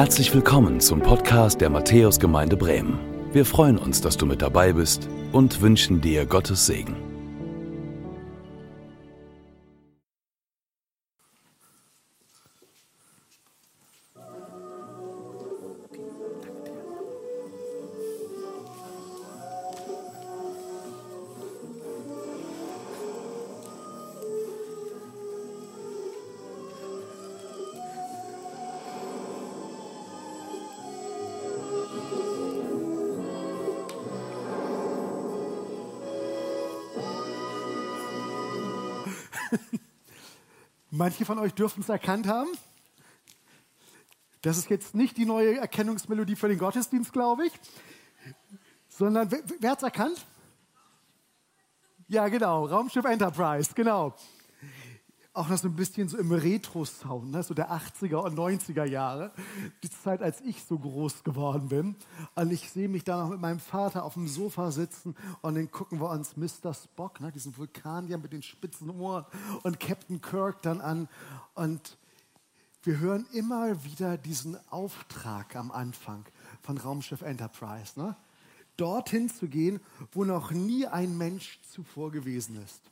Herzlich willkommen zum Podcast der Matthäusgemeinde Bremen. Wir freuen uns, dass du mit dabei bist und wünschen dir Gottes Segen. Manche von euch dürften es erkannt haben. Das ist jetzt nicht die neue Erkennungsmelodie für den Gottesdienst, glaube ich, sondern wer, wer hat es erkannt? Ja, genau, Raumschiff Enterprise, genau auch noch so ein bisschen so im Retro-Sound, ne? so der 80er und 90er Jahre, die Zeit, als ich so groß geworden bin. Und ich sehe mich da noch mit meinem Vater auf dem Sofa sitzen und dann gucken wir uns Mr. Spock, ne? diesen Vulkanier mit den spitzen Ohren und Captain Kirk dann an. Und wir hören immer wieder diesen Auftrag am Anfang von Raumschiff Enterprise. Ne? Dorthin zu gehen, wo noch nie ein Mensch zuvor gewesen ist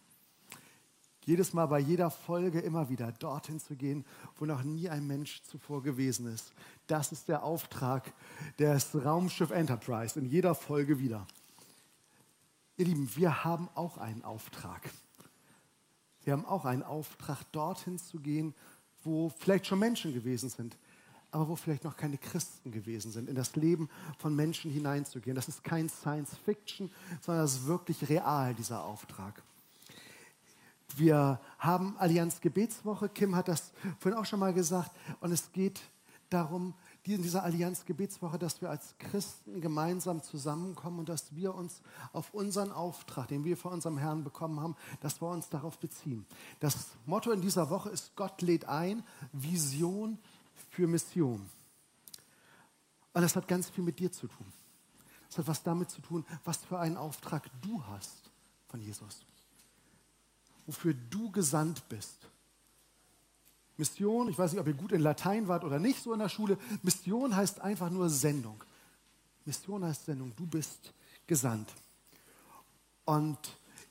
jedes Mal bei jeder Folge immer wieder dorthin zu gehen, wo noch nie ein Mensch zuvor gewesen ist. Das ist der Auftrag des Raumschiff Enterprise in jeder Folge wieder. Ihr Lieben, wir haben auch einen Auftrag. Wir haben auch einen Auftrag, dorthin zu gehen, wo vielleicht schon Menschen gewesen sind, aber wo vielleicht noch keine Christen gewesen sind, in das Leben von Menschen hineinzugehen. Das ist kein Science Fiction, sondern das ist wirklich real, dieser Auftrag. Wir haben Allianz Gebetswoche. Kim hat das vorhin auch schon mal gesagt. Und es geht darum, in dieser Allianz Gebetswoche, dass wir als Christen gemeinsam zusammenkommen und dass wir uns auf unseren Auftrag, den wir von unserem Herrn bekommen haben, dass wir uns darauf beziehen. Das Motto in dieser Woche ist, Gott lädt ein, Vision für Mission. Und das hat ganz viel mit dir zu tun. Das hat was damit zu tun, was für einen Auftrag du hast von Jesus wofür du gesandt bist. Mission, ich weiß nicht, ob ihr gut in Latein wart oder nicht so in der Schule, Mission heißt einfach nur Sendung. Mission heißt Sendung, du bist gesandt. Und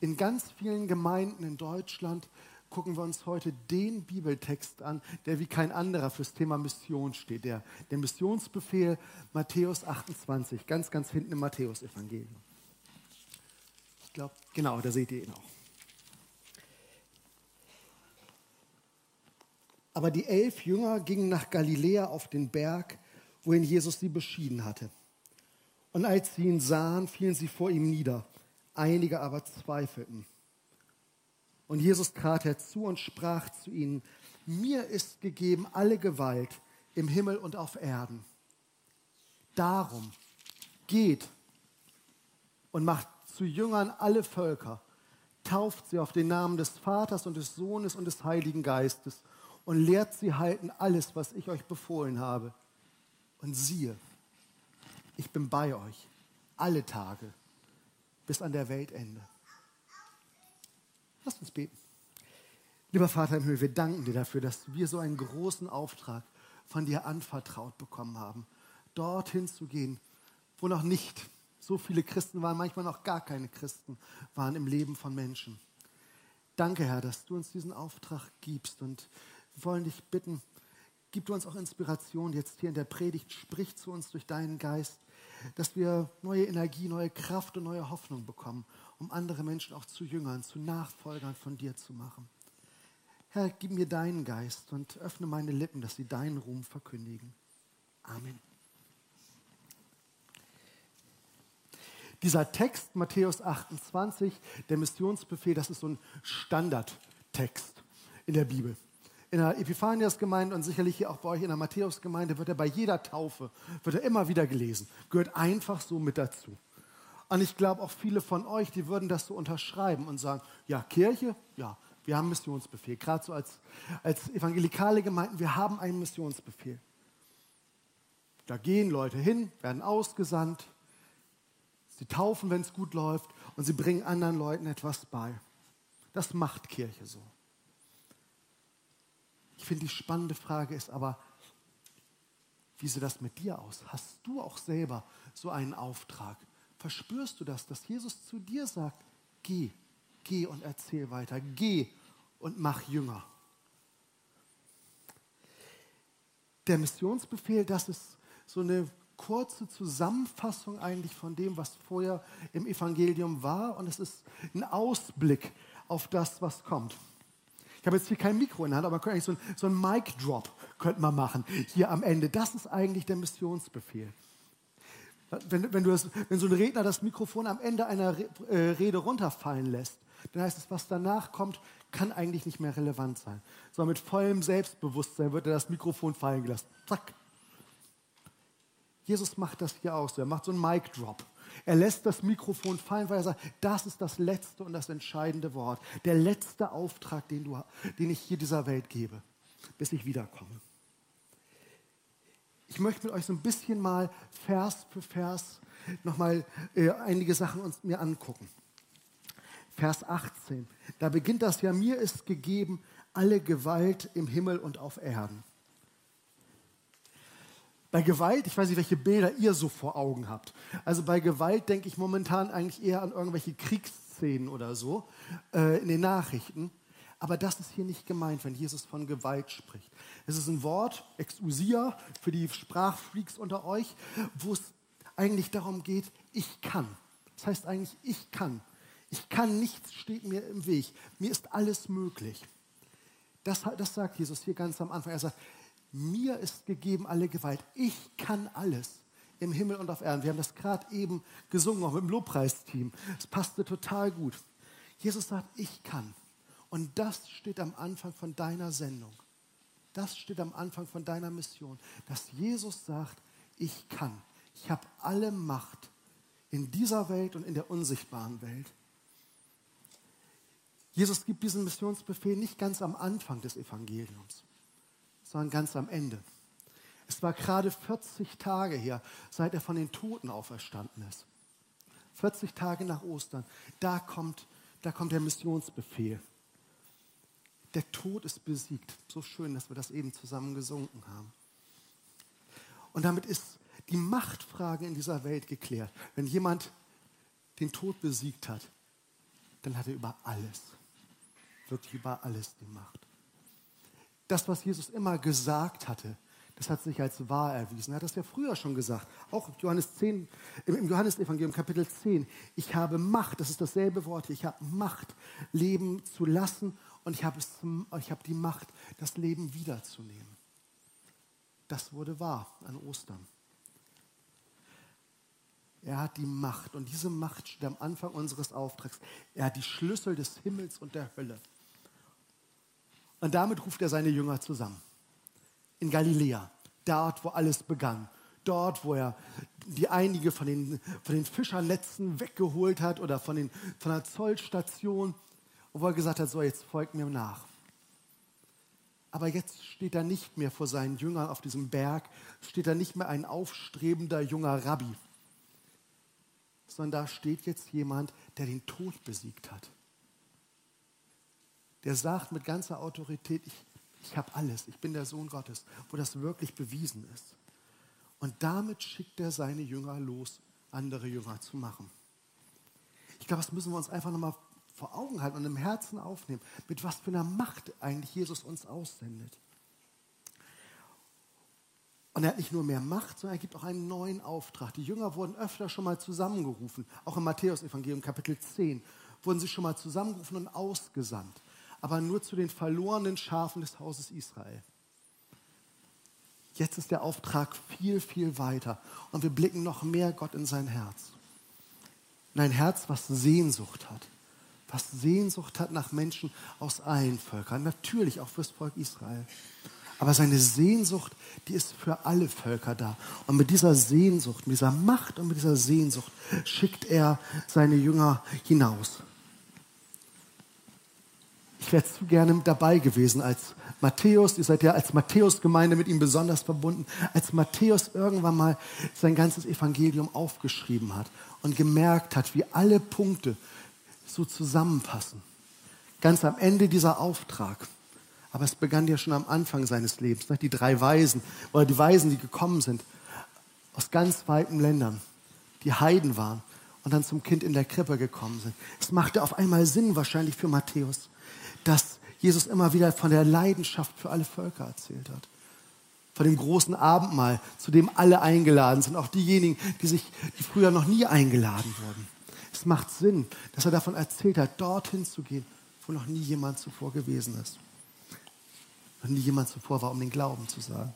in ganz vielen Gemeinden in Deutschland gucken wir uns heute den Bibeltext an, der wie kein anderer fürs Thema Mission steht. Der, der Missionsbefehl Matthäus 28, ganz, ganz hinten im Matthäusevangelium. Ich glaube, genau, da seht ihr ihn auch. Aber die elf Jünger gingen nach Galiläa auf den Berg, wohin Jesus sie beschieden hatte. Und als sie ihn sahen, fielen sie vor ihm nieder. Einige aber zweifelten. Und Jesus trat herzu und sprach zu ihnen, mir ist gegeben alle Gewalt im Himmel und auf Erden. Darum geht und macht zu Jüngern alle Völker, tauft sie auf den Namen des Vaters und des Sohnes und des Heiligen Geistes und lehrt sie halten alles, was ich euch befohlen habe. Und siehe, ich bin bei euch alle Tage bis an der Weltende. Lasst uns beten. Lieber Vater im Himmel, wir danken dir dafür, dass wir so einen großen Auftrag von dir anvertraut bekommen haben, dorthin zu gehen, wo noch nicht so viele Christen waren, manchmal noch gar keine Christen waren im Leben von Menschen. Danke, Herr, dass du uns diesen Auftrag gibst und wollen dich bitten, gib du uns auch Inspiration jetzt hier in der Predigt, sprich zu uns durch deinen Geist, dass wir neue Energie, neue Kraft und neue Hoffnung bekommen, um andere Menschen auch zu Jüngern, zu Nachfolgern von dir zu machen. Herr, gib mir deinen Geist und öffne meine Lippen, dass sie deinen Ruhm verkündigen. Amen. Dieser Text, Matthäus 28, der Missionsbefehl, das ist so ein Standardtext in der Bibel in der Epiphanias-Gemeinde und sicherlich hier auch bei euch in der Matthäus-Gemeinde wird er bei jeder Taufe, wird er immer wieder gelesen. Gehört einfach so mit dazu. Und ich glaube auch viele von euch, die würden das so unterschreiben und sagen, ja, Kirche, ja, wir haben einen Missionsbefehl. Gerade so als, als evangelikale Gemeinden, wir haben einen Missionsbefehl. Da gehen Leute hin, werden ausgesandt, sie taufen, wenn es gut läuft, und sie bringen anderen Leuten etwas bei. Das macht Kirche so. Ich finde, die spannende Frage ist aber, Wie sieht das mit dir aus? Hast du auch selber so einen Auftrag? Verspürst du das, dass Jesus zu dir sagt, geh, geh und erzähl weiter, geh und mach Jünger. Der Missionsbefehl, das ist so eine kurze Zusammenfassung eigentlich von dem, was vorher im Evangelium war und es ist ein Ausblick auf das, was kommt. Ich habe jetzt hier kein Mikro in der Hand, aber man so ein, so ein Mic-Drop könnte man machen hier am Ende. Das ist eigentlich der Missionsbefehl. Wenn, wenn, du das, wenn so ein Redner das Mikrofon am Ende einer äh, Rede runterfallen lässt, dann heißt es, was danach kommt, kann eigentlich nicht mehr relevant sein. Sondern mit vollem Selbstbewusstsein wird er das Mikrofon fallen gelassen. Zack. Jesus macht das hier auch so. Er macht so einen Mic-Drop. Er lässt das Mikrofon fallen, weil er sagt, das ist das letzte und das entscheidende Wort. Der letzte Auftrag, den, du, den ich hier dieser Welt gebe, bis ich wiederkomme. Ich möchte mit euch so ein bisschen mal Vers für Vers nochmal äh, einige Sachen uns mir angucken. Vers 18, da beginnt das ja, mir ist gegeben alle Gewalt im Himmel und auf Erden. Bei Gewalt, ich weiß nicht, welche Bilder ihr so vor Augen habt. Also bei Gewalt denke ich momentan eigentlich eher an irgendwelche Kriegsszenen oder so äh, in den Nachrichten. Aber das ist hier nicht gemeint, wenn Jesus von Gewalt spricht. Es ist ein Wort, exousia, für die Sprachfreaks unter euch, wo es eigentlich darum geht, ich kann. Das heißt eigentlich, ich kann. Ich kann, nichts steht mir im Weg. Mir ist alles möglich. Das, das sagt Jesus hier ganz am Anfang. Er sagt, mir ist gegeben alle Gewalt. Ich kann alles im Himmel und auf Erden. Wir haben das gerade eben gesungen, auch mit dem Lobpreisteam. Es passte total gut. Jesus sagt, ich kann. Und das steht am Anfang von deiner Sendung. Das steht am Anfang von deiner Mission, dass Jesus sagt, ich kann. Ich habe alle Macht in dieser Welt und in der unsichtbaren Welt. Jesus gibt diesen Missionsbefehl nicht ganz am Anfang des Evangeliums, sondern ganz am Ende. Es war gerade 40 Tage her, seit er von den Toten auferstanden ist. 40 Tage nach Ostern, da kommt, da kommt der Missionsbefehl. Der Tod ist besiegt. So schön, dass wir das eben zusammen gesunken haben. Und damit ist die Machtfrage in dieser Welt geklärt. Wenn jemand den Tod besiegt hat, dann hat er über alles wirklich über alles die Macht. Das, was Jesus immer gesagt hatte, das hat sich als wahr erwiesen. Er hat das ja früher schon gesagt, auch Johannes 10, im Johannesevangelium Kapitel 10. Ich habe Macht, das ist dasselbe Wort hier, ich habe Macht, Leben zu lassen und ich habe, es, ich habe die Macht, das Leben wiederzunehmen. Das wurde wahr an Ostern. Er hat die Macht und diese Macht steht am Anfang unseres Auftrags. Er hat die Schlüssel des Himmels und der Hölle. Und damit ruft er seine Jünger zusammen. In Galiläa, dort, wo alles begann. Dort, wo er die einige von den, von den Fischernetzen weggeholt hat oder von, den, von der Zollstation, wo er gesagt hat, so jetzt folgt mir nach. Aber jetzt steht er nicht mehr vor seinen Jüngern auf diesem Berg, steht er nicht mehr ein aufstrebender junger Rabbi, sondern da steht jetzt jemand, der den Tod besiegt hat der sagt mit ganzer Autorität, ich, ich habe alles, ich bin der Sohn Gottes, wo das wirklich bewiesen ist. Und damit schickt er seine Jünger los, andere Jünger zu machen. Ich glaube, das müssen wir uns einfach nochmal vor Augen halten und im Herzen aufnehmen, mit was für einer Macht eigentlich Jesus uns aussendet. Und er hat nicht nur mehr Macht, sondern er gibt auch einen neuen Auftrag. Die Jünger wurden öfter schon mal zusammengerufen, auch im Matthäus-Evangelium Kapitel 10 wurden sie schon mal zusammengerufen und ausgesandt aber nur zu den verlorenen Schafen des Hauses Israel. Jetzt ist der Auftrag viel, viel weiter und wir blicken noch mehr Gott in sein Herz. In ein Herz, was Sehnsucht hat. Was Sehnsucht hat nach Menschen aus allen Völkern. Natürlich auch fürs Volk Israel. Aber seine Sehnsucht, die ist für alle Völker da. Und mit dieser Sehnsucht, mit dieser Macht und mit dieser Sehnsucht schickt er seine Jünger hinaus. Ich wäre zu gerne dabei gewesen als Matthäus, ihr seid ja als Matthäus-Gemeinde mit ihm besonders verbunden, als Matthäus irgendwann mal sein ganzes Evangelium aufgeschrieben hat und gemerkt hat, wie alle Punkte so zusammenpassen. Ganz am Ende dieser Auftrag. Aber es begann ja schon am Anfang seines Lebens. Die drei Weisen oder die Weisen, die gekommen sind aus ganz weiten Ländern, die Heiden waren und dann zum Kind in der Krippe gekommen sind. Es machte auf einmal Sinn wahrscheinlich für Matthäus, dass Jesus immer wieder von der Leidenschaft für alle Völker erzählt hat. Von dem großen Abendmahl, zu dem alle eingeladen sind, auch diejenigen, die sich, die früher noch nie eingeladen wurden. Es macht Sinn, dass er davon erzählt hat, dorthin zu gehen, wo noch nie jemand zuvor gewesen ist. Noch nie jemand zuvor war, um den Glauben zu sagen.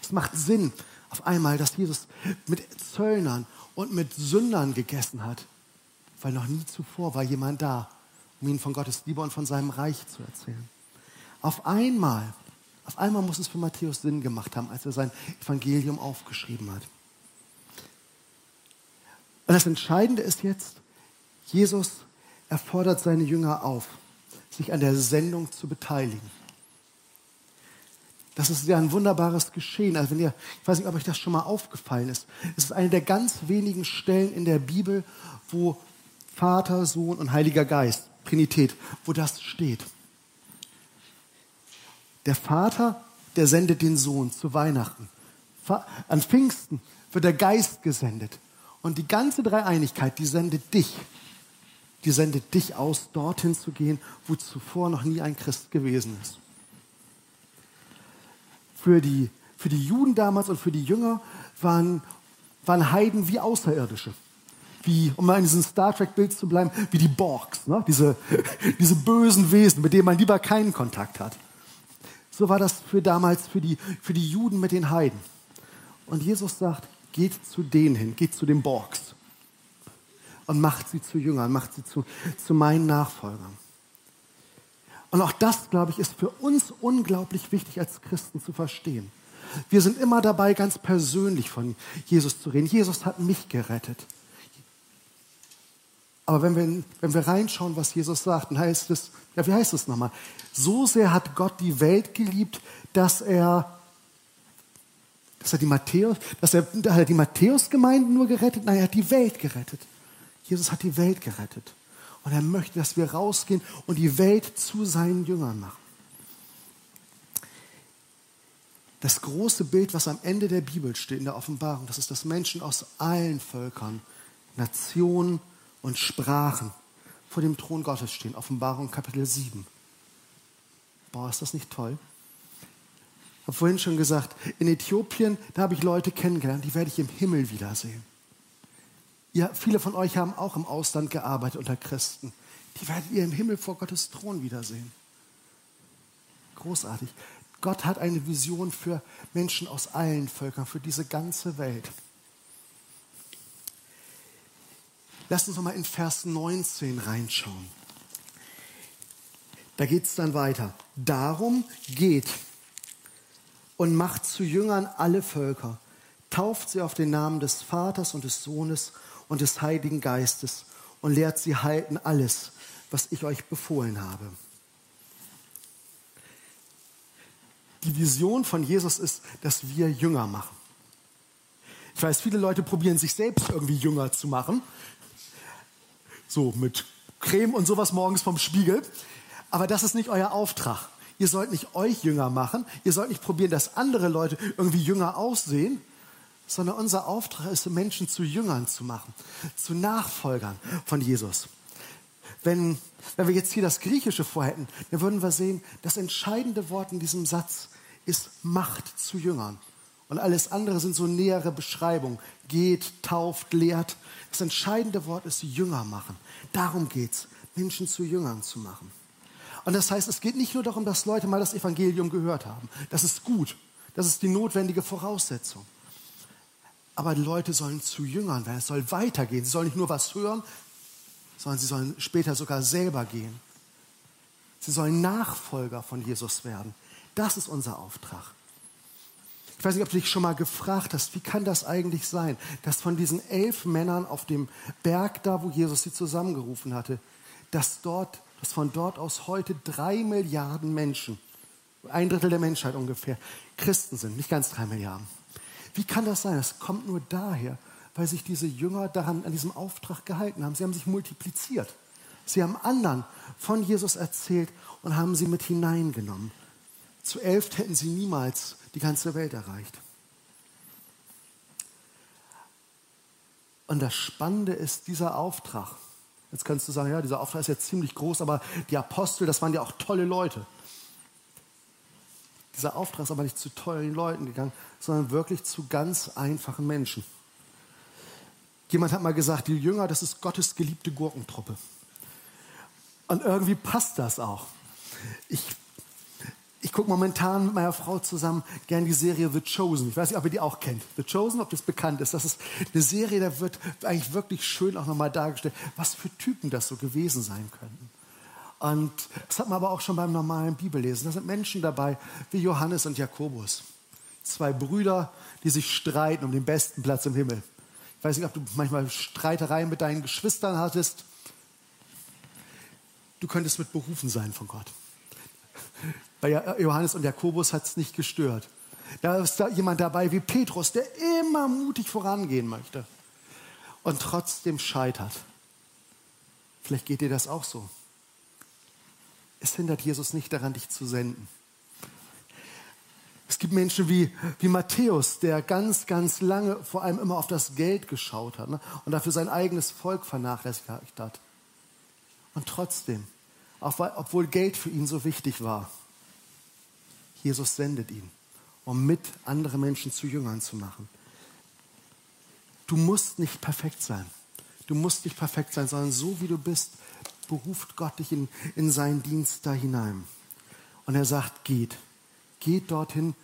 Es macht Sinn auf einmal, dass Jesus mit Zöllnern und mit Sündern gegessen hat, weil noch nie zuvor war jemand da, um ihnen von Gottes Liebe und von seinem Reich zu erzählen. Auf einmal, auf einmal muss es für Matthäus Sinn gemacht haben, als er sein Evangelium aufgeschrieben hat. Und das Entscheidende ist jetzt, Jesus erfordert seine Jünger auf, sich an der Sendung zu beteiligen. Das ist ja ein wunderbares Geschehen. Also wenn ihr, ich weiß nicht, ob euch das schon mal aufgefallen ist. Es ist eine der ganz wenigen Stellen in der Bibel, wo Vater, Sohn und Heiliger Geist, Trinität, wo das steht. Der Vater, der sendet den Sohn zu Weihnachten. An Pfingsten wird der Geist gesendet. Und die ganze Dreieinigkeit, die sendet dich. Die sendet dich aus, dorthin zu gehen, wo zuvor noch nie ein Christ gewesen ist. Für die, für die Juden damals und für die Jünger waren, waren Heiden wie Außerirdische. Wie, um mal in diesem Star Trek-Bild zu bleiben, wie die Borgs, ne? diese, diese bösen Wesen, mit denen man lieber keinen Kontakt hat. So war das für damals für die, für die Juden mit den Heiden. Und Jesus sagt, geht zu denen hin, geht zu den Borgs und macht sie zu Jüngern, macht sie zu, zu meinen Nachfolgern. Und auch das, glaube ich, ist für uns unglaublich wichtig als Christen zu verstehen. Wir sind immer dabei, ganz persönlich von Jesus zu reden. Jesus hat mich gerettet. Aber wenn wir, wenn wir reinschauen, was Jesus sagt, dann heißt es, ja, wie heißt es nochmal? So sehr hat Gott die Welt geliebt, dass er dass er die Matthäus, dass er, hat er die Matthäus-Gemeinde nur gerettet? Nein, er hat die Welt gerettet. Jesus hat die Welt gerettet. Und er möchte, dass wir rausgehen und die Welt zu seinen Jüngern machen. Das große Bild, was am Ende der Bibel steht, in der Offenbarung, das ist, dass Menschen aus allen Völkern, Nationen und Sprachen vor dem Thron Gottes stehen. Offenbarung Kapitel 7. Boah, ist das nicht toll? Ich habe vorhin schon gesagt, in Äthiopien, da habe ich Leute kennengelernt, die werde ich im Himmel wiedersehen. Ja, viele von euch haben auch im Ausland gearbeitet unter Christen. Die werdet ihr im Himmel vor Gottes Thron wiedersehen. Großartig. Gott hat eine Vision für Menschen aus allen Völkern, für diese ganze Welt. Lasst uns nochmal in Vers 19 reinschauen. Da geht es dann weiter. Darum geht und macht zu Jüngern alle Völker, tauft sie auf den Namen des Vaters und des Sohnes und des Heiligen Geistes und lehrt sie halten alles, was ich euch befohlen habe. Die Vision von Jesus ist, dass wir Jünger machen. Ich weiß, viele Leute probieren sich selbst irgendwie jünger zu machen. So mit Creme und sowas morgens vom Spiegel. Aber das ist nicht euer Auftrag. Ihr sollt nicht euch jünger machen. Ihr sollt nicht probieren, dass andere Leute irgendwie jünger aussehen, sondern unser Auftrag ist, Menschen zu Jüngern zu machen, zu Nachfolgern von Jesus. Wenn, wenn wir jetzt hier das Griechische vorhätten, dann würden wir sehen, das entscheidende Wort in diesem Satz ist Macht zu Jüngern. Und alles andere sind so nähere Beschreibungen. Geht, tauft, lehrt. Das entscheidende Wort ist Jünger machen. Darum geht es, Menschen zu Jüngern zu machen. Und das heißt, es geht nicht nur darum, dass Leute mal das Evangelium gehört haben. Das ist gut. Das ist die notwendige Voraussetzung. Aber die Leute sollen zu Jüngern werden. Es soll weitergehen. Sie sollen nicht nur was hören, sondern sie sollen später sogar selber gehen. Sie sollen Nachfolger von Jesus werden. Das ist unser Auftrag. Ich weiß nicht, ob du dich schon mal gefragt hast, wie kann das eigentlich sein, dass von diesen elf Männern auf dem Berg da, wo Jesus sie zusammengerufen hatte, dass dort dass von dort aus heute drei Milliarden Menschen, ein Drittel der Menschheit ungefähr, Christen sind, nicht ganz drei Milliarden. Wie kann das sein? Das kommt nur daher, weil sich diese Jünger daran, an diesem Auftrag gehalten haben. Sie haben sich multipliziert. Sie haben anderen von Jesus erzählt und haben sie mit hineingenommen. Zu elf hätten sie niemals die ganze Welt erreicht. Und das Spannende ist dieser Auftrag. Jetzt kannst du sagen, ja, dieser Auftrag ist jetzt ziemlich groß, aber die Apostel, das waren ja auch tolle Leute. Dieser Auftrag ist aber nicht zu tollen Leuten gegangen, sondern wirklich zu ganz einfachen Menschen. Jemand hat mal gesagt, die Jünger, das ist Gottes geliebte Gurkentruppe. Und irgendwie passt das auch. Ich ich gucke momentan mit meiner Frau zusammen gern die Serie The Chosen. Ich weiß nicht, ob ihr die auch kennt. The Chosen, ob das bekannt ist. Das ist eine Serie, da wird eigentlich wirklich schön auch nochmal dargestellt, was für Typen das so gewesen sein könnten. Und das hat man aber auch schon beim normalen Bibellesen. Da sind Menschen dabei wie Johannes und Jakobus. Zwei Brüder, die sich streiten um den besten Platz im Himmel. Ich weiß nicht, ob du manchmal Streitereien mit deinen Geschwistern hattest. Du könntest mit berufen sein von Gott. Bei Johannes und Jakobus hat es nicht gestört. Da ist da jemand dabei wie Petrus, der immer mutig vorangehen möchte und trotzdem scheitert. Vielleicht geht dir das auch so. Es hindert Jesus nicht daran, dich zu senden. Es gibt Menschen wie, wie Matthäus, der ganz, ganz lange vor allem immer auf das Geld geschaut hat ne? und dafür sein eigenes Volk vernachlässigt hat. Und trotzdem, obwohl Geld für ihn so wichtig war, Jesus sendet ihn, um mit andere Menschen zu Jüngern zu machen. Du musst nicht perfekt sein. Du musst nicht perfekt sein, sondern so wie du bist, beruft Gott dich in, in seinen Dienst da hinein. Und er sagt, geht. Geht dorthin,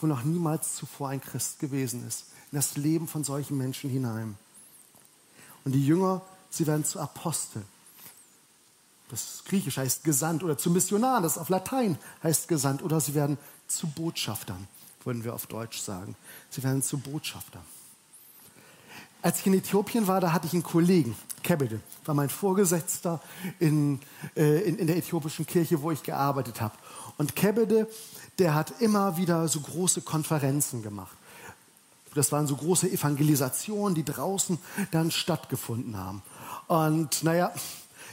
wo noch niemals zuvor ein Christ gewesen ist. In das Leben von solchen Menschen hinein. Und die Jünger, sie werden zu Aposteln. Das Griechisch heißt gesandt oder zu Missionaren, das auf Latein heißt gesandt oder sie werden zu Botschaftern, würden wir auf Deutsch sagen. Sie werden zu Botschaftern. Als ich in Äthiopien war, da hatte ich einen Kollegen, Kebede, war mein Vorgesetzter in, äh, in, in der äthiopischen Kirche, wo ich gearbeitet habe. Und Kebede, der hat immer wieder so große Konferenzen gemacht. Das waren so große Evangelisationen, die draußen dann stattgefunden haben. Und naja,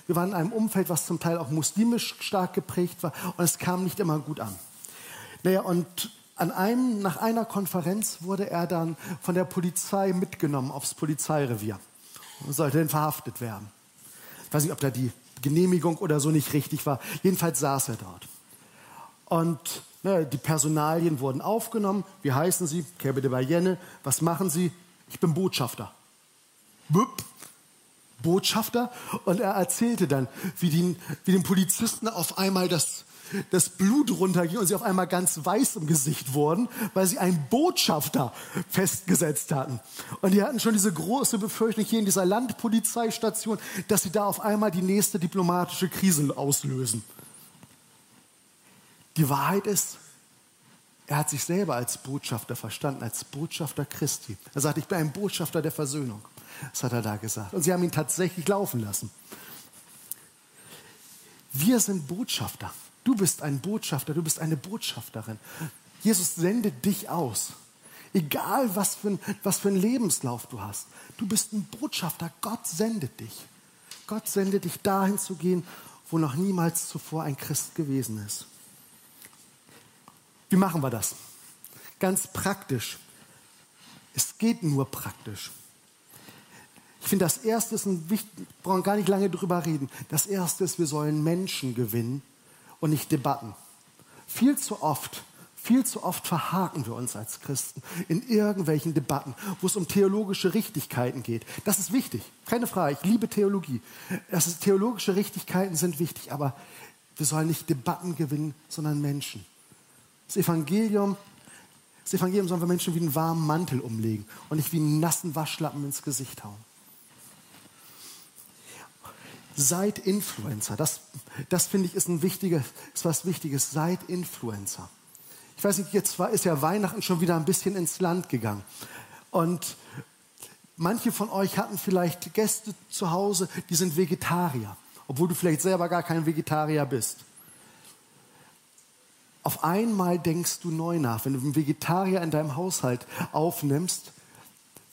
wir waren in einem Umfeld, was zum Teil auch muslimisch stark geprägt war und es kam nicht immer gut an. Naja, und an einem, nach einer Konferenz wurde er dann von der Polizei mitgenommen aufs Polizeirevier und sollte dann verhaftet werden. Ich weiß nicht, ob da die Genehmigung oder so nicht richtig war. Jedenfalls saß er dort. Und ne, die Personalien wurden aufgenommen. Wie heißen Sie? Kebe de Bayenne. Was machen Sie? Ich bin Botschafter. Bup. Botschafter und er erzählte dann, wie, den, wie den Polizisten auf einmal das, das Blut runterging und sie auf einmal ganz weiß im Gesicht wurden, weil sie einen Botschafter festgesetzt hatten. Und die hatten schon diese große Befürchtung hier in dieser Landpolizeistation, dass sie da auf einmal die nächste diplomatische Krise auslösen. Die Wahrheit ist, er hat sich selber als Botschafter verstanden, als Botschafter Christi. Er sagt, ich bin ein Botschafter der Versöhnung. Das hat er da gesagt. Und sie haben ihn tatsächlich laufen lassen. Wir sind Botschafter. Du bist ein Botschafter, du bist eine Botschafterin. Jesus sendet dich aus. Egal, was für, ein, was für einen Lebenslauf du hast. Du bist ein Botschafter. Gott sendet dich. Gott sendet dich dahin zu gehen, wo noch niemals zuvor ein Christ gewesen ist. Wie machen wir das? Ganz praktisch. Es geht nur praktisch. Ich finde, das Erste ist ein wichtig, brauchen gar nicht lange drüber reden. Das Erste ist, wir sollen Menschen gewinnen und nicht Debatten. Viel zu oft, viel zu oft verhaken wir uns als Christen in irgendwelchen Debatten, wo es um theologische Richtigkeiten geht. Das ist wichtig, keine Frage. Ich liebe Theologie. Das ist, theologische Richtigkeiten sind wichtig, aber wir sollen nicht Debatten gewinnen, sondern Menschen. Das Evangelium, das Evangelium sollen wir Menschen wie einen warmen Mantel umlegen und nicht wie einen nassen Waschlappen ins Gesicht hauen. Seid Influencer. Das, das finde ich ist ein wichtiges, ist was Wichtiges. Seid Influencer. Ich weiß nicht, jetzt war, ist ja Weihnachten schon wieder ein bisschen ins Land gegangen. Und manche von euch hatten vielleicht Gäste zu Hause, die sind Vegetarier, obwohl du vielleicht selber gar kein Vegetarier bist. Auf einmal denkst du neu nach, wenn du einen Vegetarier in deinem Haushalt aufnimmst,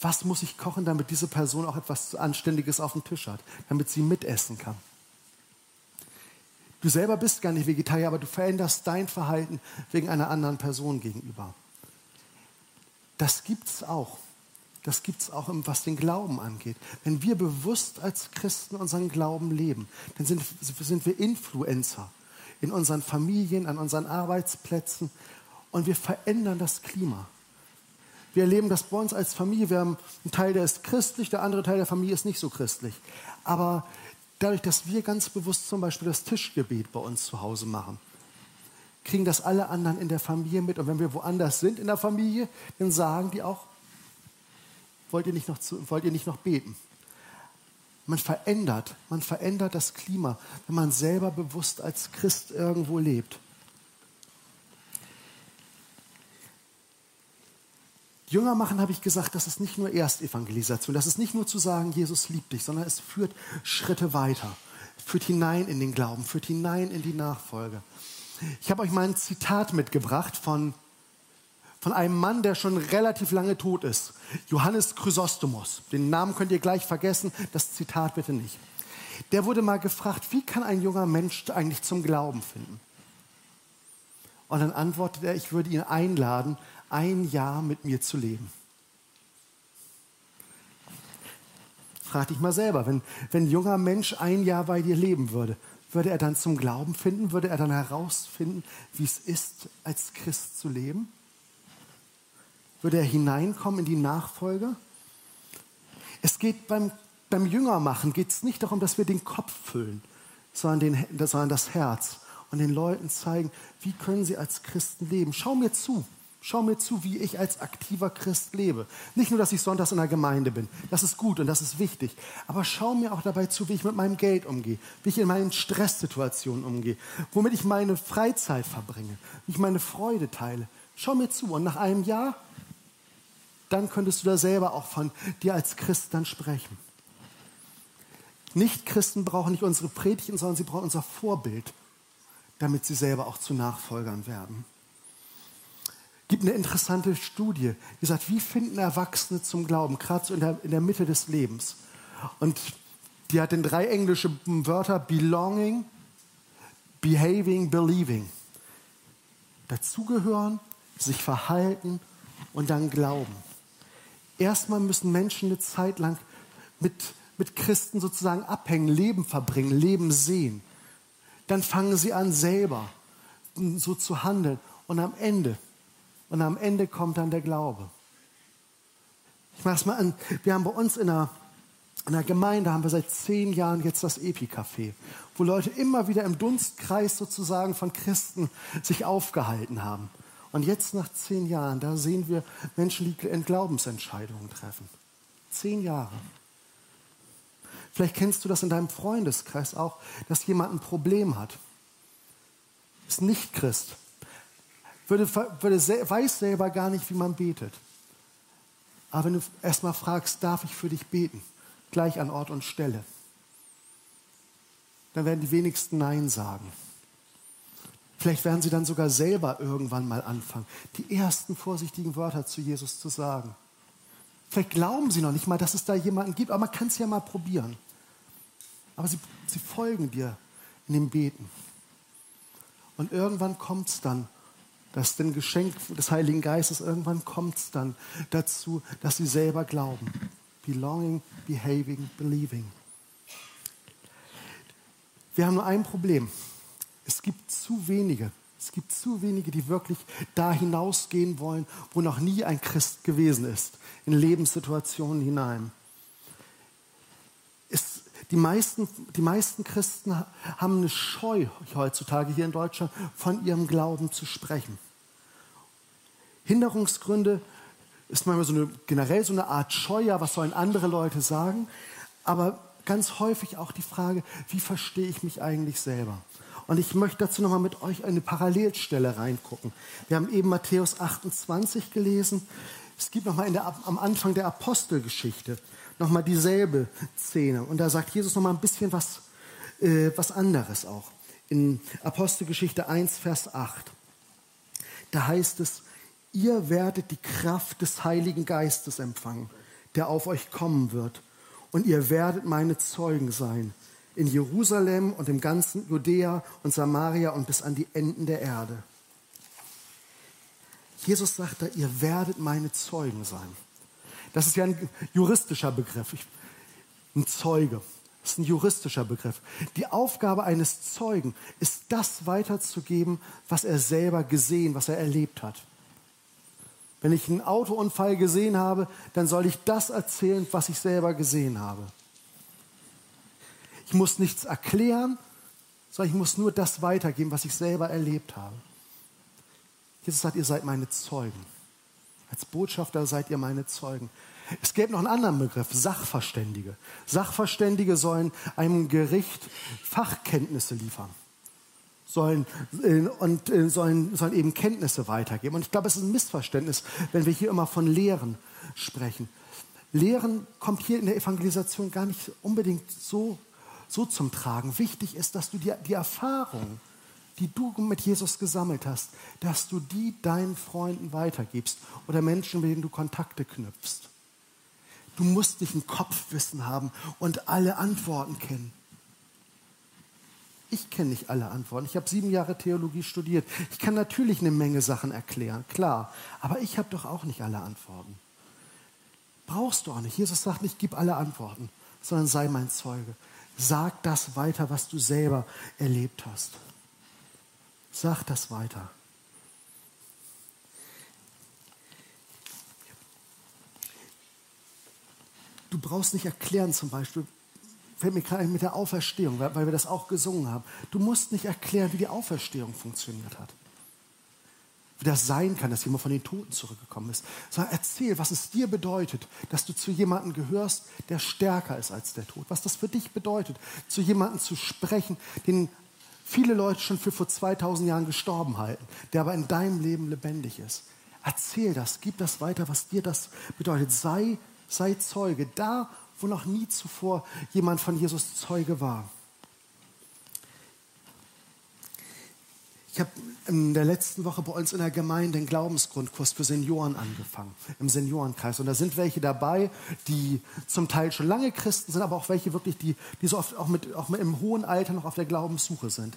was muss ich kochen, damit diese Person auch etwas Anständiges auf dem Tisch hat, damit sie mitessen kann? Du selber bist gar nicht Vegetarier, aber du veränderst dein Verhalten wegen einer anderen Person gegenüber. Das gibt es auch. Das gibt es auch, was den Glauben angeht. Wenn wir bewusst als Christen unseren Glauben leben, dann sind, sind wir Influencer in unseren Familien, an unseren Arbeitsplätzen und wir verändern das Klima. Wir erleben das bei uns als Familie. Wir haben einen Teil, der ist christlich, der andere Teil der Familie ist nicht so christlich. Aber dadurch, dass wir ganz bewusst zum Beispiel das Tischgebet bei uns zu Hause machen, kriegen das alle anderen in der Familie mit. Und wenn wir woanders sind in der Familie, dann sagen die auch, wollt ihr nicht noch, zu, wollt ihr nicht noch beten? Man verändert, man verändert das Klima, wenn man selber bewusst als Christ irgendwo lebt. Jünger machen, habe ich gesagt, das ist nicht nur Erstevangelisation, das ist nicht nur zu sagen, Jesus liebt dich, sondern es führt Schritte weiter, führt hinein in den Glauben, führt hinein in die Nachfolge. Ich habe euch mal ein Zitat mitgebracht von, von einem Mann, der schon relativ lange tot ist, Johannes Chrysostomos. Den Namen könnt ihr gleich vergessen, das Zitat bitte nicht. Der wurde mal gefragt, wie kann ein junger Mensch eigentlich zum Glauben finden? Und dann antwortet er, ich würde ihn einladen, ein Jahr mit mir zu leben. Frag dich mal selber, wenn, wenn ein junger Mensch ein Jahr bei dir leben würde, würde er dann zum Glauben finden? Würde er dann herausfinden, wie es ist, als Christ zu leben? Würde er hineinkommen in die Nachfolge? Es geht beim, beim Jüngermachen geht es nicht darum, dass wir den Kopf füllen, sondern, den, sondern das Herz und den Leuten zeigen, wie können sie als Christen leben. Schau mir zu. Schau mir zu, wie ich als aktiver Christ lebe. Nicht nur, dass ich sonntags in der Gemeinde bin. Das ist gut und das ist wichtig. Aber schau mir auch dabei zu, wie ich mit meinem Geld umgehe, wie ich in meinen Stresssituationen umgehe, womit ich meine Freizeit verbringe, wie ich meine Freude teile. Schau mir zu. Und nach einem Jahr, dann könntest du da selber auch von dir als Christ dann sprechen. Nicht-Christen brauchen nicht unsere Predigten, sondern sie brauchen unser Vorbild, damit sie selber auch zu Nachfolgern werden gibt eine interessante Studie, die sagt, wie finden Erwachsene zum Glauben, gerade so in der, in der Mitte des Lebens. Und die hat in drei englische Wörter belonging, behaving, believing. Dazugehören, sich verhalten und dann glauben. Erstmal müssen Menschen eine Zeit lang mit, mit Christen sozusagen abhängen, Leben verbringen, Leben sehen. Dann fangen sie an, selber so zu handeln. Und am Ende und am Ende kommt dann der Glaube. Ich mache es mal an. Wir haben bei uns in der, in der Gemeinde haben wir seit zehn Jahren jetzt das Epi-Café, wo Leute immer wieder im Dunstkreis sozusagen von Christen sich aufgehalten haben. Und jetzt nach zehn Jahren, da sehen wir Menschen, die Glaubensentscheidungen treffen. Zehn Jahre. Vielleicht kennst du das in deinem Freundeskreis auch, dass jemand ein Problem hat. Ist nicht Christ, würde, würde, weiß selber gar nicht, wie man betet. Aber wenn du erstmal fragst, darf ich für dich beten? Gleich an Ort und Stelle. Dann werden die wenigsten Nein sagen. Vielleicht werden sie dann sogar selber irgendwann mal anfangen, die ersten vorsichtigen Wörter zu Jesus zu sagen. Vielleicht glauben sie noch nicht mal, dass es da jemanden gibt, aber man kann es ja mal probieren. Aber sie, sie folgen dir in dem Beten. Und irgendwann kommt es dann das ist ein Geschenk des Heiligen Geistes. Irgendwann kommt es dann dazu, dass sie selber glauben. Belonging, behaving, believing. Wir haben nur ein Problem. Es gibt zu wenige. Es gibt zu wenige, die wirklich da hinausgehen wollen, wo noch nie ein Christ gewesen ist, in Lebenssituationen hinein. Die, meisten, die meisten Christen haben eine Scheu heutzutage hier in Deutschland, von ihrem Glauben zu sprechen. Hinderungsgründe ist manchmal so eine, generell so eine Art Scheuer, was sollen andere Leute sagen, aber ganz häufig auch die Frage, wie verstehe ich mich eigentlich selber? Und ich möchte dazu nochmal mit euch eine Parallelstelle reingucken. Wir haben eben Matthäus 28 gelesen. Es gibt nochmal am Anfang der Apostelgeschichte nochmal dieselbe Szene. Und da sagt Jesus nochmal ein bisschen was, äh, was anderes auch. In Apostelgeschichte 1, Vers 8. Da heißt es, ihr werdet die Kraft des Heiligen Geistes empfangen, der auf euch kommen wird. Und ihr werdet meine Zeugen sein in Jerusalem und im ganzen Judäa und Samaria und bis an die Enden der Erde. Jesus sagt da, ihr werdet meine Zeugen sein. Das ist ja ein juristischer Begriff. ein Zeuge. Das ist ein juristischer Begriff. Die Aufgabe eines Zeugen ist, das weiterzugeben, was er selber gesehen, was er erlebt hat. Wenn ich einen Autounfall gesehen habe, dann soll ich das erzählen, was ich selber gesehen habe. Ich muss nichts erklären, sondern ich muss nur das weitergeben, was ich selber erlebt habe. Jesus sagt, ihr seid meine Zeugen. Als Botschafter seid ihr meine Zeugen. Es gäbe noch einen anderen Begriff, Sachverständige. Sachverständige sollen einem Gericht Fachkenntnisse liefern. Sollen, äh, und äh, sollen, sollen eben Kenntnisse weitergeben. Und ich glaube, es ist ein Missverständnis, wenn wir hier immer von Lehren sprechen. Lehren kommt hier in der Evangelisation gar nicht unbedingt so, so zum Tragen. Wichtig ist, dass du die, die Erfahrung, die du mit Jesus gesammelt hast, dass du die deinen Freunden weitergibst oder Menschen, mit denen du Kontakte knüpfst. Du musst nicht ein Kopfwissen haben und alle Antworten kennen. Ich kenne nicht alle Antworten. Ich habe sieben Jahre Theologie studiert. Ich kann natürlich eine Menge Sachen erklären, klar. Aber ich habe doch auch nicht alle Antworten. Brauchst du auch nicht. Jesus sagt nicht, gib alle Antworten, sondern sei mein Zeuge. Sag das weiter, was du selber erlebt hast. Sag das weiter. Du brauchst nicht erklären zum Beispiel, fällt mir gerade mit der Auferstehung, weil, wir das auch gesungen haben. Du musst nicht erklären, wie die Auferstehung funktioniert hat. Wie das sein kann, dass jemand von den Toten zurückgekommen ist. Sondern erzähl, was es dir bedeutet, dass du zu jemandem gehörst, der stärker ist als der Tod. Was das für dich bedeutet, zu jemandem zu sprechen, den viele Leute schon für vor 2000 Jahren gestorben halten, der aber in deinem Leben lebendig ist. Erzähl das, gib das weiter, was dir das bedeutet. Sei sei Zeuge, da, wo noch nie zuvor jemand von Jesus Zeuge war. Ich habe in der letzten Woche bei uns in der Gemeinde einen Glaubensgrundkurs für Senioren angefangen, im Seniorenkreis. Und da sind welche dabei, die zum Teil schon lange Christen sind, aber auch welche wirklich, die, die so oft auch, mit, auch im hohen Alter noch auf der Glaubenssuche sind.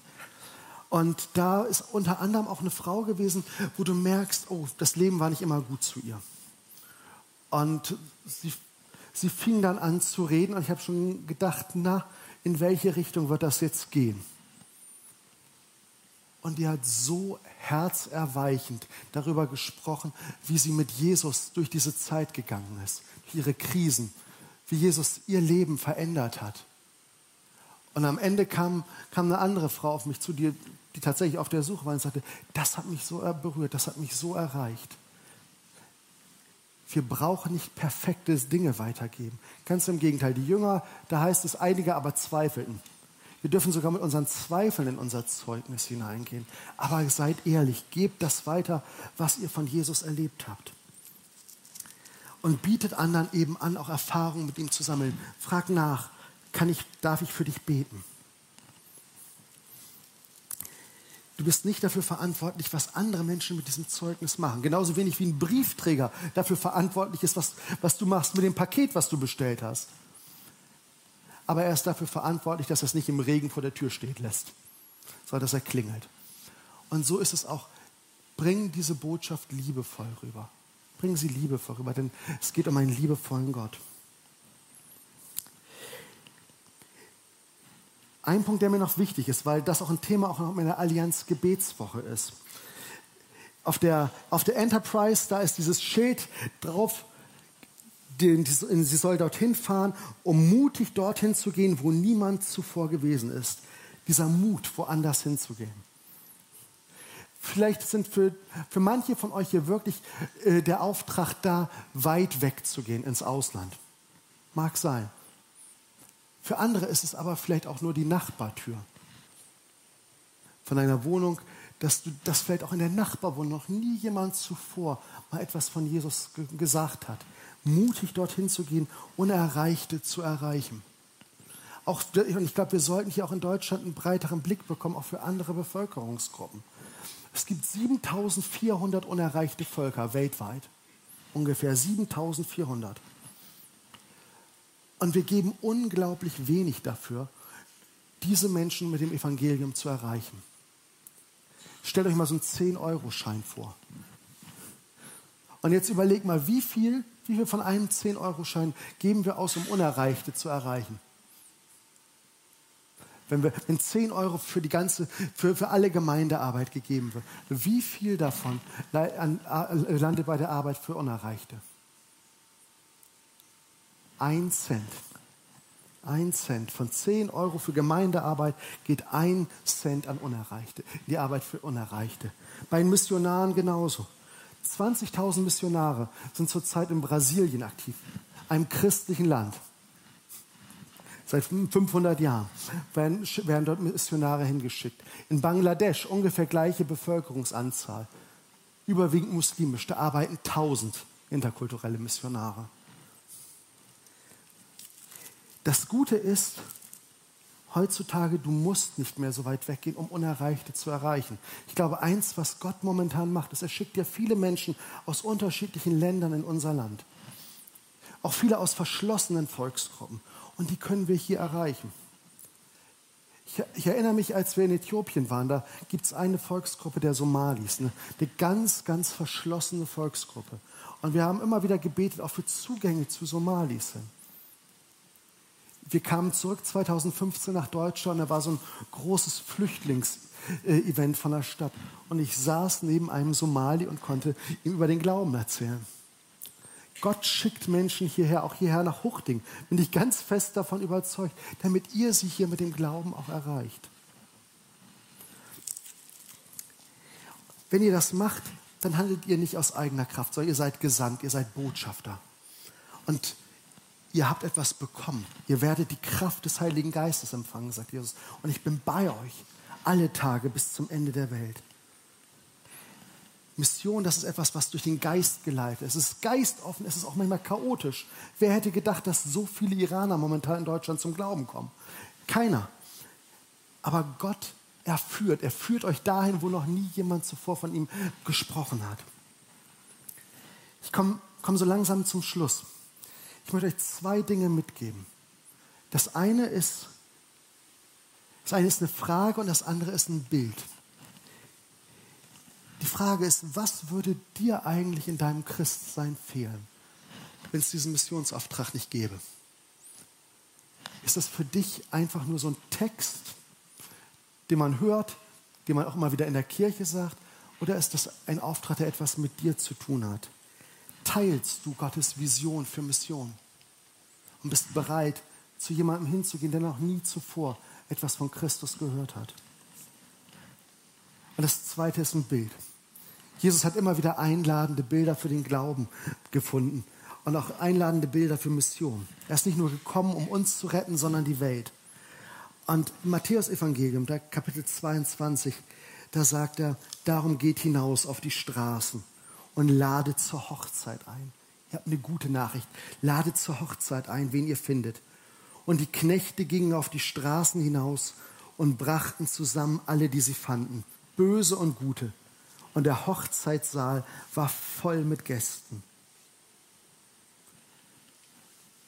Und da ist unter anderem auch eine Frau gewesen, wo du merkst, oh, das Leben war nicht immer gut zu ihr. Und sie, sie fing dann an zu reden und ich habe schon gedacht, na, in welche Richtung wird das jetzt gehen? Und die hat so herzerweichend darüber gesprochen, wie sie mit Jesus durch diese Zeit gegangen ist, durch ihre Krisen, wie Jesus ihr Leben verändert hat. Und am Ende kam, kam eine andere Frau auf mich zu, die, die tatsächlich auf der Suche war und sagte, das hat mich so berührt, das hat mich so erreicht. Wir brauchen nicht perfekte Dinge weitergeben. Ganz im Gegenteil. Die Jünger, da heißt es, einige aber zweifelten. Wir dürfen sogar mit unseren Zweifeln in unser Zeugnis hineingehen. Aber seid ehrlich, gebt das weiter, was ihr von Jesus erlebt habt. Und bietet anderen eben an, auch Erfahrungen mit ihm zu sammeln. Frag nach, kann ich, darf ich für dich beten? Du bist nicht dafür verantwortlich, was andere Menschen mit diesem Zeugnis machen. Genauso wenig wie ein Briefträger dafür verantwortlich ist, was, was du machst mit dem Paket, was du bestellt hast. Aber er ist dafür verantwortlich, dass er es nicht im Regen vor der Tür stehen lässt, sondern dass er klingelt. Und so ist es auch. Bring diese Botschaft liebevoll rüber. Bring sie liebevoll rüber, denn es geht um einen liebevollen Gott. Ein Punkt, der mir noch wichtig ist, weil das auch ein Thema auch in der Allianz Gebetswoche ist. Auf der, auf der Enterprise, da ist dieses Schild drauf, sie soll dorthin fahren, um mutig dorthin zu gehen, wo niemand zuvor gewesen ist. Dieser Mut, woanders hinzugehen. Vielleicht sind für, für manche von euch hier wirklich äh, der Auftrag da, weit wegzugehen ins Ausland. Mag sein. Für andere ist es aber vielleicht auch nur die Nachbartür von einer Wohnung, dass, du, dass vielleicht auch in der Nachbarwohnung noch nie jemand zuvor mal etwas von Jesus ge gesagt hat. Mutig dorthin zu gehen, Unerreichte zu erreichen. Auch, und ich glaube, wir sollten hier auch in Deutschland einen breiteren Blick bekommen, auch für andere Bevölkerungsgruppen. Es gibt 7400 unerreichte Völker weltweit. Ungefähr 7400. Und wir geben unglaublich wenig dafür, diese Menschen mit dem Evangelium zu erreichen. Stellt euch mal so einen 10-Euro-Schein vor. Und jetzt überlegt mal, wie viel, wie viel von einem 10-Euro-Schein geben wir aus, um Unerreichte zu erreichen? Wenn, wir, wenn 10 Euro für die ganze, für, für alle Gemeindearbeit gegeben wird, wie viel davon landet bei der Arbeit für Unerreichte? Ein Cent. Ein Cent. Von 10 Euro für Gemeindearbeit geht ein Cent an Unerreichte, die Arbeit für Unerreichte. Bei den Missionaren genauso. 20.000 Missionare sind zurzeit in Brasilien aktiv, einem christlichen Land. Seit 500 Jahren werden, werden dort Missionare hingeschickt. In Bangladesch ungefähr gleiche Bevölkerungsanzahl, überwiegend muslimisch. Da arbeiten 1000 interkulturelle Missionare. Das Gute ist, heutzutage, du musst nicht mehr so weit weggehen, um Unerreichte zu erreichen. Ich glaube, eins, was Gott momentan macht, ist, er schickt dir viele Menschen aus unterschiedlichen Ländern in unser Land. Auch viele aus verschlossenen Volksgruppen. Und die können wir hier erreichen. Ich, ich erinnere mich, als wir in Äthiopien waren, da gibt es eine Volksgruppe der Somalis, eine, eine ganz, ganz verschlossene Volksgruppe. Und wir haben immer wieder gebetet, auch für Zugänge zu Somalis hin wir kamen zurück 2015 nach Deutschland, da war so ein großes Flüchtlingsevent von der Stadt. Und ich saß neben einem Somali und konnte ihm über den Glauben erzählen. Gott schickt Menschen hierher, auch hierher nach Huchting, bin ich ganz fest davon überzeugt, damit ihr sie hier mit dem Glauben auch erreicht. Wenn ihr das macht, dann handelt ihr nicht aus eigener Kraft, sondern ihr seid gesandt, ihr seid Botschafter. Und ihr habt etwas bekommen. Ihr werdet die Kraft des Heiligen Geistes empfangen, sagt Jesus. Und ich bin bei euch alle Tage bis zum Ende der Welt. Mission, das ist etwas, was durch den Geist geleitet ist. Es ist geistoffen, es ist auch manchmal chaotisch. Wer hätte gedacht, dass so viele Iraner momentan in Deutschland zum Glauben kommen? Keiner. Aber Gott, er führt, er führt euch dahin, wo noch nie jemand zuvor von ihm gesprochen hat. Ich komme komm so langsam zum Schluss. Ich möchte euch zwei Dinge mitgeben. Das eine ist, das eine ist eine Frage und das andere ist ein Bild. Die Frage ist, was würde dir eigentlich in deinem Christsein fehlen, wenn es diesen Missionsauftrag nicht gäbe? Ist das für dich einfach nur so ein Text, den man hört, den man auch immer wieder in der Kirche sagt? Oder ist das ein Auftrag, der etwas mit dir zu tun hat? Teilst du Gottes Vision für Mission und bist bereit, zu jemandem hinzugehen, der noch nie zuvor etwas von Christus gehört hat. Und das Zweite ist ein Bild. Jesus hat immer wieder einladende Bilder für den Glauben gefunden und auch einladende Bilder für Mission. Er ist nicht nur gekommen, um uns zu retten, sondern die Welt. Und im Matthäus-Evangelium, Kapitel 22, da sagt er, darum geht hinaus auf die Straßen und ladet zur Hochzeit ein. Ihr habt eine gute Nachricht. Ladet zur Hochzeit ein, wen ihr findet. Und die Knechte gingen auf die Straßen hinaus und brachten zusammen alle, die sie fanden, böse und gute. Und der Hochzeitssaal war voll mit Gästen.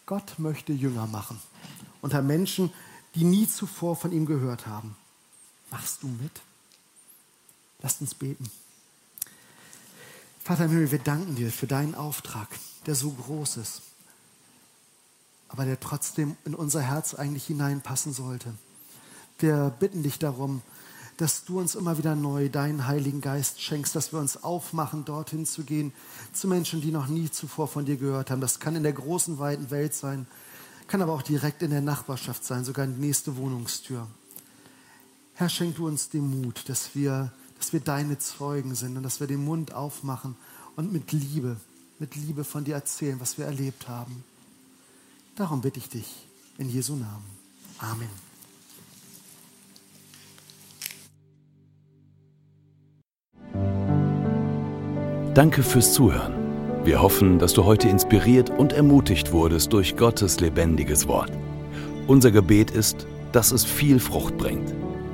Gott möchte Jünger machen unter Menschen, die nie zuvor von ihm gehört haben. Machst du mit? Lasst uns beten. Vater im Himmel, wir danken dir für deinen Auftrag, der so groß ist, aber der trotzdem in unser Herz eigentlich hineinpassen sollte. Wir bitten dich darum, dass du uns immer wieder neu deinen Heiligen Geist schenkst, dass wir uns aufmachen, dorthin zu gehen, zu Menschen, die noch nie zuvor von dir gehört haben. Das kann in der großen, weiten Welt sein, kann aber auch direkt in der Nachbarschaft sein, sogar in die nächste Wohnungstür. Herr, schenk du uns den Mut, dass wir dass wir deine Zeugen sind und dass wir den Mund aufmachen und mit Liebe, mit Liebe von dir erzählen, was wir erlebt haben. Darum bitte ich dich in Jesu Namen. Amen. Danke fürs Zuhören. Wir hoffen, dass du heute inspiriert und ermutigt wurdest durch Gottes lebendiges Wort. Unser Gebet ist, dass es viel Frucht bringt.